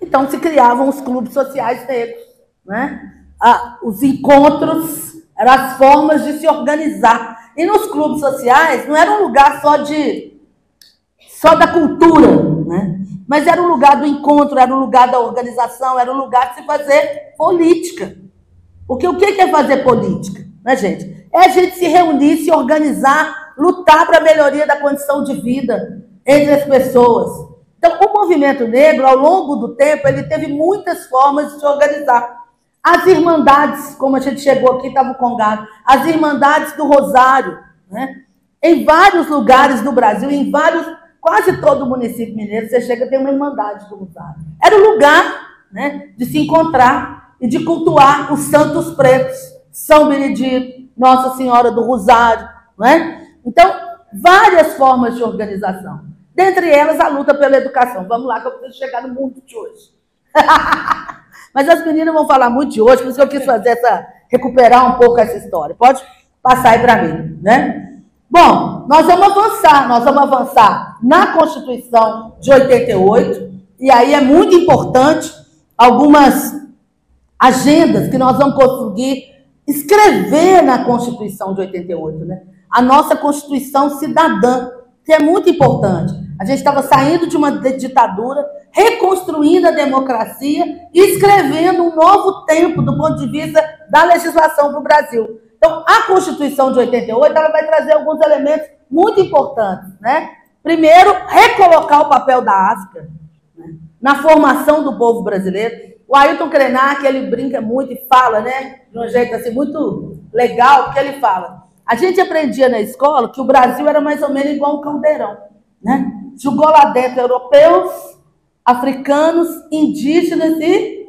Então se criavam os clubes sociais negros. Né? Ah, os encontros eram as formas de se organizar. E nos clubes sociais não era um lugar só de só da cultura, né? mas era um lugar do encontro, era um lugar da organização, era um lugar de se fazer política. Porque o que é fazer política, né, gente? É a gente se reunir, se organizar, lutar para a melhoria da condição de vida entre as pessoas. Então, o movimento negro, ao longo do tempo, ele teve muitas formas de se organizar. As irmandades, como a gente chegou aqui, estava o Congado, as irmandades do Rosário, né? em vários lugares do Brasil, em vários, quase todo o município mineiro, você chega tem uma irmandade do Rosário. Era o lugar né, de se encontrar e de cultuar os santos pretos, São Benedito, Nossa Senhora do Rosário. Né? Então, várias formas de organização. Dentre elas, a luta pela educação. Vamos lá, que eu preciso chegar no mundo de hoje. Mas as meninas vão falar muito de hoje, por isso que eu quis fazer essa, recuperar um pouco essa história. Pode passar aí para mim, né? Bom, nós vamos avançar, nós vamos avançar na Constituição de 88, e aí é muito importante algumas agendas que nós vamos conseguir escrever na Constituição de 88, né? A nossa Constituição cidadã, que é muito importante. A gente estava saindo de uma ditadura, reconstruindo a democracia e escrevendo um novo tempo do ponto de vista da legislação para o Brasil. Então, a Constituição de 88 ela vai trazer alguns elementos muito importantes. Né? Primeiro, recolocar o papel da África né? na formação do povo brasileiro. O Ailton Krenak, ele brinca muito e fala, né, de um jeito assim muito legal, porque ele fala: a gente aprendia na escola que o Brasil era mais ou menos igual um caldeirão, né? Jogou lá dentro europeus, africanos, indígenas e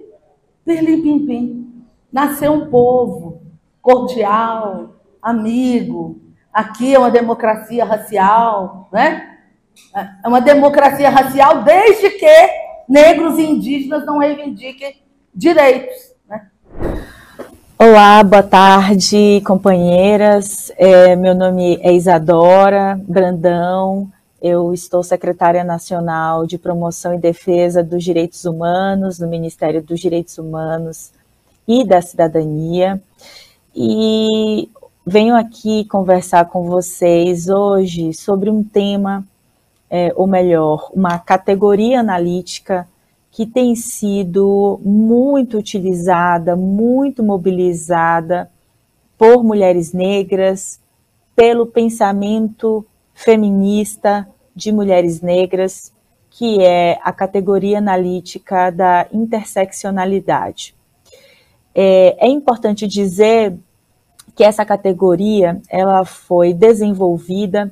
pirlim-pim-pim. Nasceu um povo cordial, amigo. Aqui é uma democracia racial, né? É uma democracia racial desde que negros e indígenas não reivindiquem direitos. Olá, boa tarde, companheiras. É, meu nome é Isadora Brandão. Eu estou secretária nacional de promoção e defesa dos direitos humanos no Ministério dos Direitos Humanos e da Cidadania. E venho aqui conversar com vocês hoje sobre um tema, é, ou melhor, uma categoria analítica que tem sido muito utilizada, muito mobilizada por mulheres negras, pelo pensamento feminista de mulheres negras, que é a categoria analítica da interseccionalidade. É, é importante dizer que essa categoria ela foi desenvolvida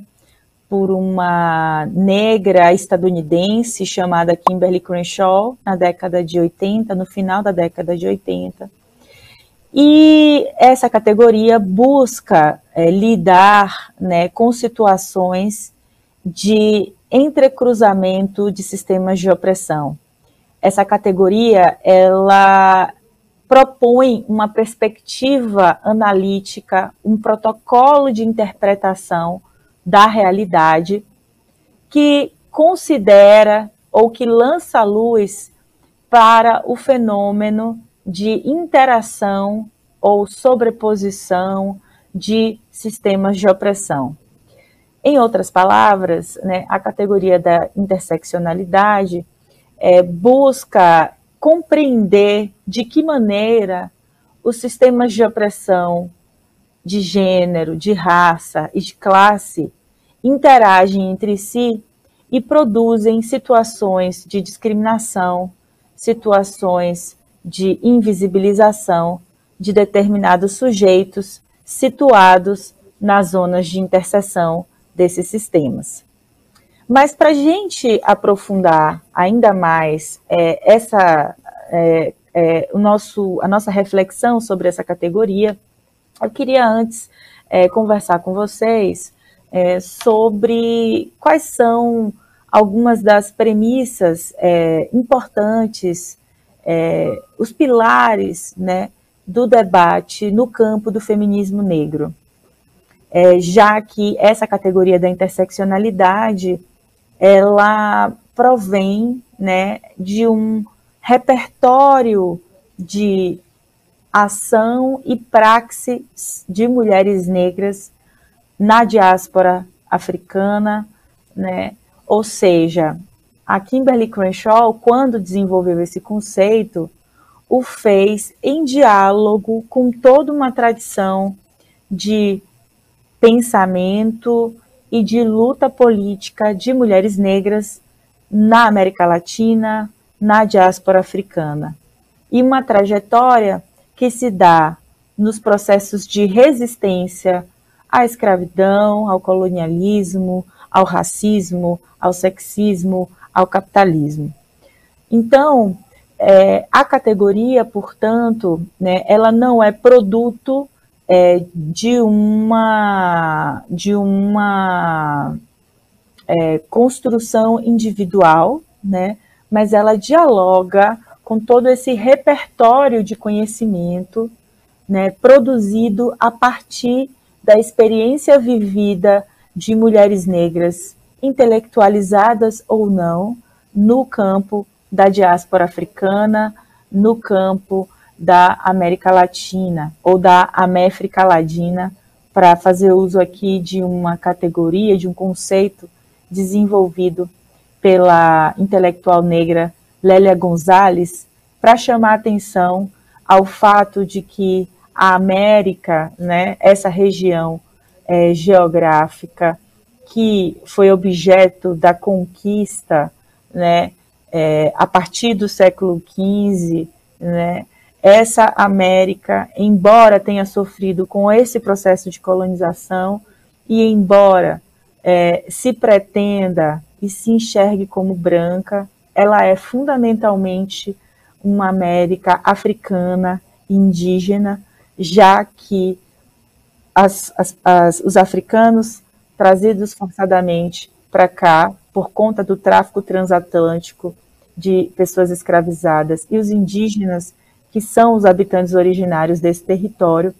por uma negra estadunidense chamada Kimberly Crenshaw na década de 80, no final da década de 80. E essa categoria busca é, lidar né, com situações de entrecruzamento de sistemas de opressão. Essa categoria ela propõe uma perspectiva analítica, um protocolo de interpretação da realidade que considera ou que lança luz para o fenômeno de interação ou sobreposição de sistemas de opressão. Em outras palavras, né, a categoria da interseccionalidade é, busca compreender de que maneira os sistemas de opressão de gênero, de raça e de classe interagem entre si e produzem situações de discriminação, situações de invisibilização de determinados sujeitos situados nas zonas de interseção desses sistemas. Mas para a gente aprofundar ainda mais é, essa, é, é, o nosso, a nossa reflexão sobre essa categoria, eu queria antes é, conversar com vocês é, sobre quais são algumas das premissas é, importantes, é, os pilares né, do debate no campo do feminismo negro. É, já que essa categoria da interseccionalidade ela provém né, de um repertório de ação e praxis de mulheres negras na diáspora africana, né? Ou seja, a Kimberly Crenshaw, quando desenvolveu esse conceito, o fez em diálogo com toda uma tradição de pensamento e de luta política de mulheres negras na América Latina, na diáspora africana. E uma trajetória que se dá nos processos de resistência à escravidão, ao colonialismo, ao racismo, ao sexismo, ao capitalismo. Então, é, a categoria, portanto, né, ela não é produto é, de uma de uma é, construção individual, né, mas ela dialoga com todo esse repertório de conhecimento né, produzido a partir da experiência vivida de mulheres negras, intelectualizadas ou não, no campo da diáspora africana, no campo da América Latina ou da América Ladina, para fazer uso aqui de uma categoria, de um conceito desenvolvido pela intelectual negra Lélia Gonzalez, para chamar atenção ao fato de que a América, né, essa região é, geográfica que foi objeto da conquista, né, é, a partir do século XV, né, essa América, embora tenha sofrido com esse processo de colonização e embora é, se pretenda e se enxergue como branca, ela é fundamentalmente uma América africana, indígena, já que as, as, as, os africanos trazidos forçadamente para cá por conta do tráfico transatlântico de pessoas escravizadas e os indígenas, que são os habitantes originários desse território,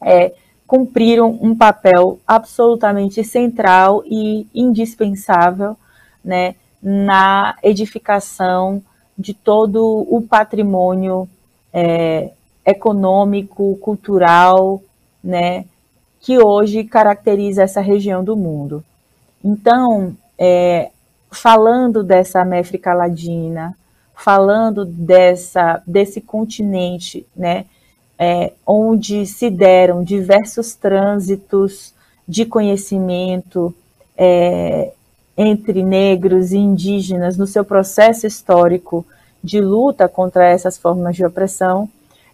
é, cumpriram um papel absolutamente central e indispensável né, na edificação de todo o patrimônio é, econômico, cultural, né, que hoje caracteriza essa região do mundo. Então, é, falando dessa América Latina, falando dessa, desse continente, né, é, onde se deram diversos trânsitos de conhecimento é, entre negros e indígenas no seu processo histórico de luta contra essas formas de opressão,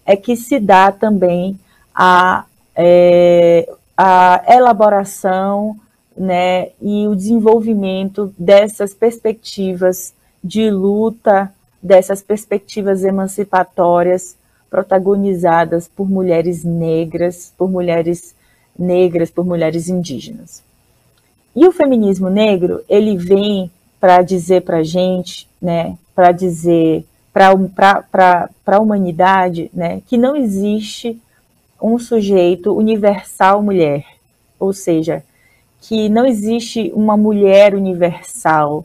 é que se dá também a, é, a elaboração né, e o desenvolvimento dessas perspectivas de luta, dessas perspectivas emancipatórias protagonizadas por mulheres negras, por mulheres negras, por mulheres indígenas. E o feminismo negro, ele vem para dizer para a gente, né, para dizer para a humanidade, né, que não existe um sujeito universal mulher, ou seja, que não existe uma mulher universal,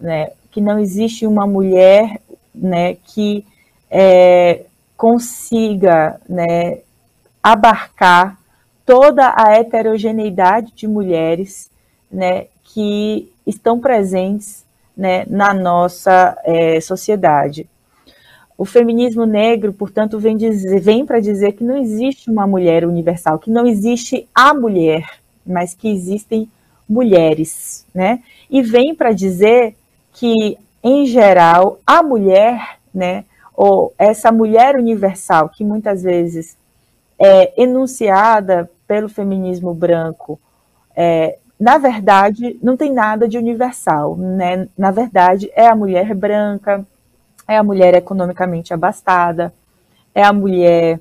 né, que não existe uma mulher né, que é, consiga né, abarcar toda a heterogeneidade de mulheres né, que estão presentes né, na nossa é, sociedade. O feminismo negro, portanto, vem, vem para dizer que não existe uma mulher universal, que não existe a mulher, mas que existem mulheres, né? E vem para dizer que, em geral, a mulher, né, ou essa mulher universal, que muitas vezes é enunciada pelo feminismo branco, é, na verdade, não tem nada de universal, né? Na verdade, é a mulher branca, é a mulher economicamente abastada, é a mulher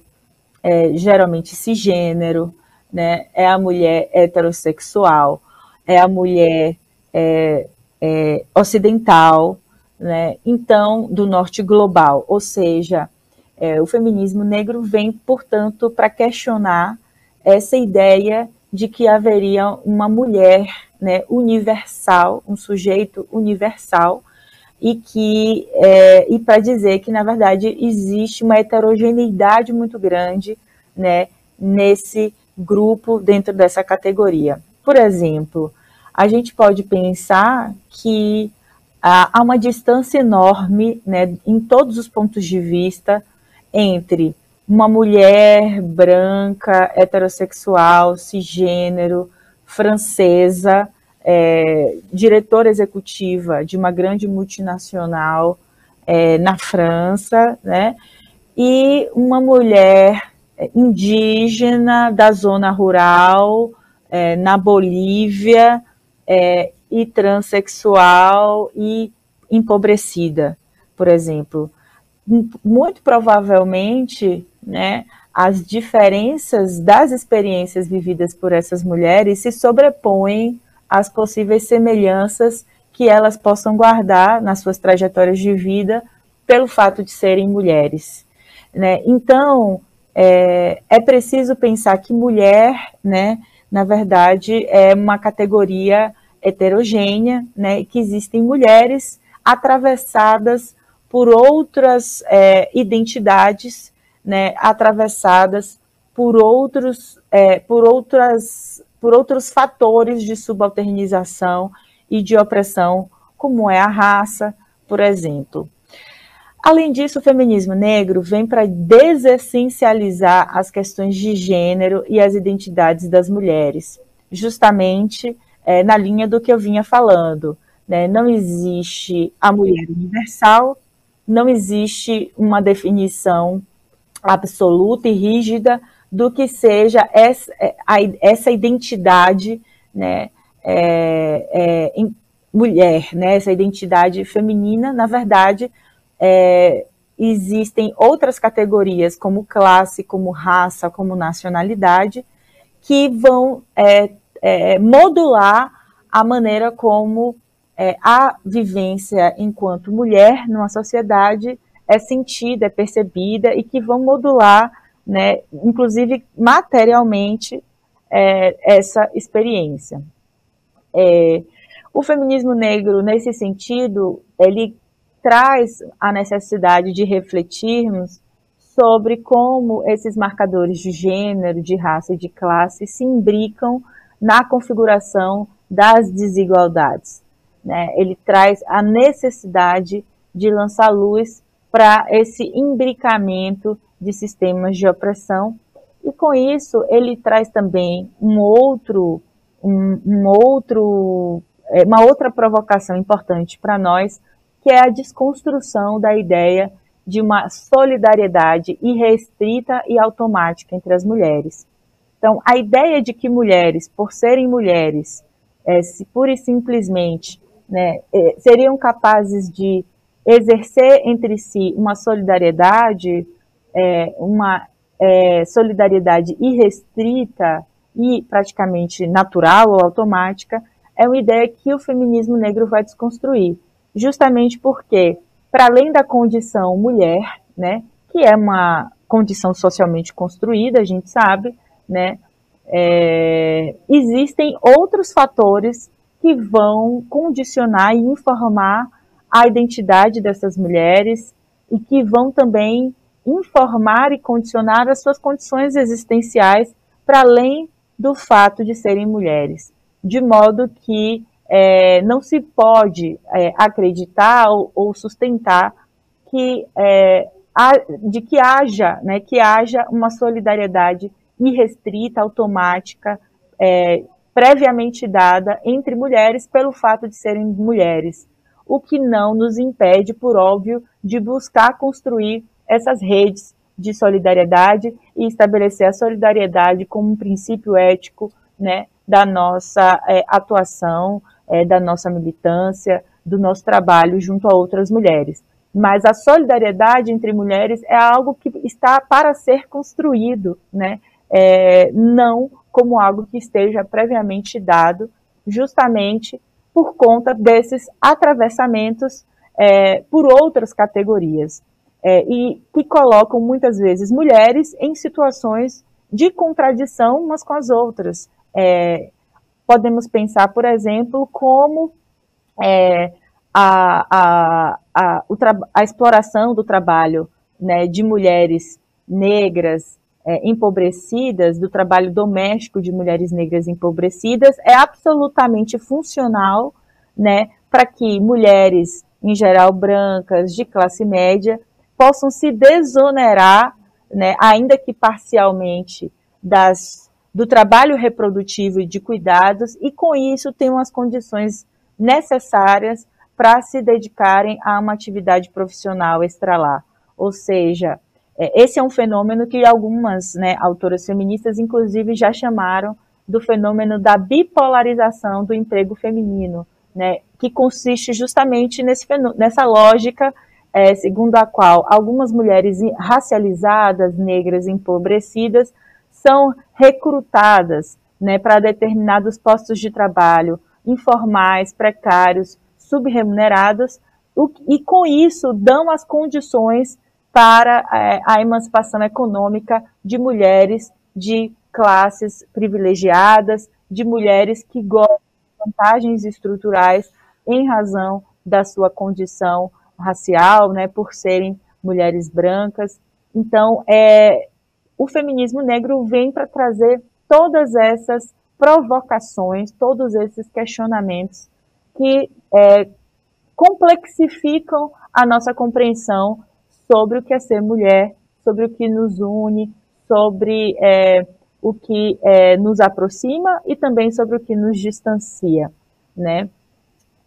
é, geralmente cisgênero, né? é a mulher heterossexual, é a mulher é, é, ocidental, né? então, do norte global. Ou seja, é, o feminismo negro vem, portanto, para questionar essa ideia de que haveria uma mulher né, universal, um sujeito universal, e que é, e para dizer que na verdade existe uma heterogeneidade muito grande né, nesse grupo dentro dessa categoria. Por exemplo, a gente pode pensar que há uma distância enorme né, em todos os pontos de vista entre uma mulher branca, heterossexual, cisgênero, francesa, é, diretora executiva de uma grande multinacional é, na França, né? E uma mulher indígena da zona rural é, na Bolívia é, e transexual e empobrecida, por exemplo. Muito provavelmente, né, as diferenças das experiências vividas por essas mulheres se sobrepõem as possíveis semelhanças que elas possam guardar nas suas trajetórias de vida pelo fato de serem mulheres. Né? Então, é, é preciso pensar que mulher, né, na verdade, é uma categoria heterogênea, né, que existem mulheres atravessadas por outras é, identidades, né, atravessadas por outros, é, por outras por outros fatores de subalternização e de opressão como é a raça, por exemplo. Além disso, o feminismo negro vem para desessencializar as questões de gênero e as identidades das mulheres, justamente é, na linha do que eu vinha falando. Né? Não existe a mulher universal, não existe uma definição absoluta e rígida do que seja essa, é, essa identidade né, é, é, mulher, né, essa identidade feminina, na verdade, é, existem outras categorias, como classe, como raça, como nacionalidade, que vão é, é, modular a maneira como a vivência enquanto mulher numa sociedade é sentida, é percebida e que vão modular, né, inclusive materialmente, é, essa experiência. É, o feminismo negro, nesse sentido, ele traz a necessidade de refletirmos sobre como esses marcadores de gênero, de raça e de classe se imbricam na configuração das desigualdades. Né? Ele traz a necessidade de lançar luz para esse imbricamento de sistemas de opressão e com isso ele traz também um outro, um, um outro, é, uma outra provocação importante para nós que é a desconstrução da ideia de uma solidariedade irrestrita e automática entre as mulheres. Então, a ideia de que mulheres, por serem mulheres, é, se pura e simplesmente né, é, seriam capazes de exercer entre si uma solidariedade, é, uma é, solidariedade irrestrita e praticamente natural ou automática, é uma ideia que o feminismo negro vai desconstruir. Justamente porque, para além da condição mulher, né, que é uma condição socialmente construída, a gente sabe, né, é, existem outros fatores que vão condicionar e informar a identidade dessas mulheres e que vão também informar e condicionar as suas condições existenciais para além do fato de serem mulheres, de modo que é, não se pode é, acreditar ou, ou, sustentar que é, há, de que haja, né, que haja uma solidariedade irrestrita, automática, é, previamente dada entre mulheres pelo fato de serem mulheres, o que não nos impede, por óbvio, de buscar construir essas redes de solidariedade e estabelecer a solidariedade como um princípio ético, né, da nossa é, atuação é, da nossa militância, do nosso trabalho junto a outras mulheres. Mas a solidariedade entre mulheres é algo que está para ser construído, né? É, não como algo que esteja previamente dado, justamente por conta desses atravessamentos é, por outras categorias. É, e que colocam muitas vezes mulheres em situações de contradição umas com as outras. É, podemos pensar, por exemplo, como é, a, a, a, a, exploração do trabalho né, de mulheres negras é, empobrecidas, do trabalho doméstico de mulheres negras empobrecidas, é absolutamente funcional né, para que mulheres, em geral brancas, de classe média, possam se desonerar, né, ainda que parcialmente, das do trabalho reprodutivo e de cuidados, e com isso tenham as condições necessárias para se dedicarem a uma atividade profissional extralar. Ou seja, esse é um fenômeno que algumas né, autoras feministas, inclusive, já chamaram do fenômeno da bipolarização do emprego feminino, né, que consiste justamente nesse, nessa lógica é, segundo a qual algumas mulheres racializadas, negras, empobrecidas, são recrutadas né, para determinados postos de trabalho informais, precários, subremunerados, e com isso dão as condições para é, a emancipação econômica de mulheres de classes privilegiadas, de mulheres que gostam de vantagens estruturais em razão da sua condição racial, né, por serem mulheres brancas. Então, é, o feminismo negro vem para trazer todas essas provocações, todos esses questionamentos que é, complexificam a nossa compreensão sobre o que é ser mulher, sobre o que nos une, sobre é, o que é, nos aproxima e também sobre o que nos distancia, né?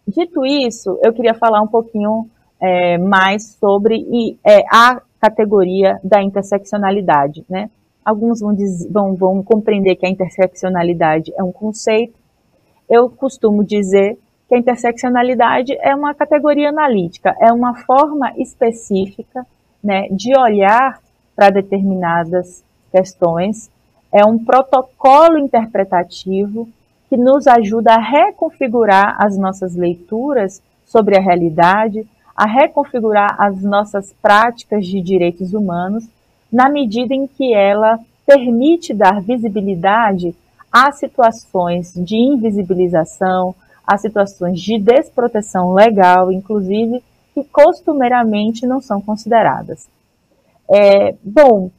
Dito isso, eu queria falar um pouquinho é, mais sobre e, é, a categoria da interseccionalidade, né? Alguns vão, diz, vão, vão compreender que a interseccionalidade é um conceito. Eu costumo dizer que a interseccionalidade é uma categoria analítica, é uma forma específica né, de olhar para determinadas questões, é um protocolo interpretativo que nos ajuda a reconfigurar as nossas leituras sobre a realidade, a reconfigurar as nossas práticas de direitos humanos, na medida em que ela permite dar visibilidade a situações de invisibilização, a situações de desproteção legal, inclusive, que costumeiramente não são consideradas. É, bom,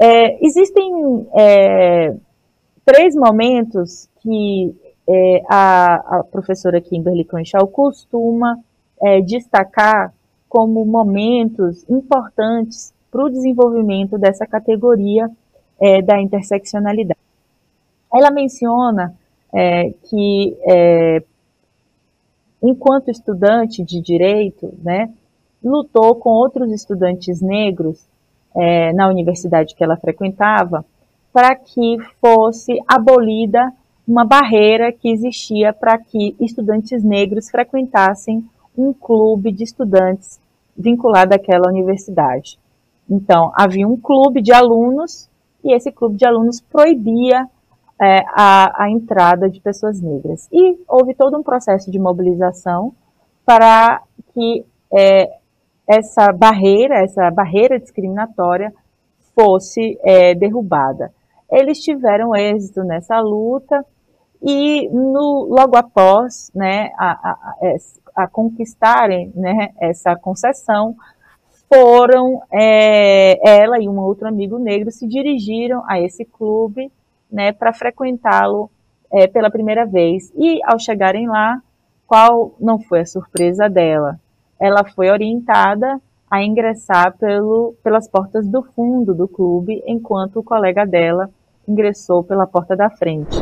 é, existem é, três momentos que é, a, a, professora Kimberly Crenshaw costuma é, destacar como momentos importantes para o desenvolvimento dessa categoria é, da interseccionalidade. Ela menciona que, enquanto estudante de direito, né, lutou com outros estudantes negros é, na universidade que ela frequentava para que fosse abolida uma barreira que existia para que estudantes negros frequentassem um clube de estudantes vinculado àquela universidade. Então, havia um clube de alunos e esse clube de alunos proibia é, a, a, entrada de pessoas negras. E houve todo um processo de mobilização para que é, essa barreira, essa barreira discriminatória fosse é, derrubada. Eles tiveram êxito nessa luta e no, logo após né, a, a, a conquistarem né, essa concessão, foram, é, ela e um outro amigo negro se dirigiram a esse clube né, para frequentá-lo é, pela primeira vez. E ao chegarem lá, qual não foi a surpresa dela? Ela foi orientada a ingressar pelo, pelas portas do fundo do clube, enquanto o colega dela ingressou pela porta da frente.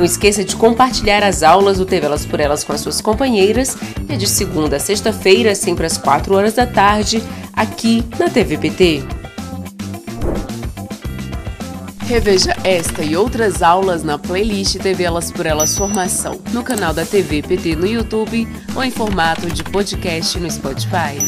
Não esqueça de compartilhar as aulas do TV Elas por Elas com as suas companheiras. É de segunda a sexta-feira, sempre às 4 horas da tarde, aqui na TVPT. Reveja esta e outras aulas na playlist TV Elas por Elas Formação, no canal da TV PT no YouTube ou em formato de podcast no Spotify.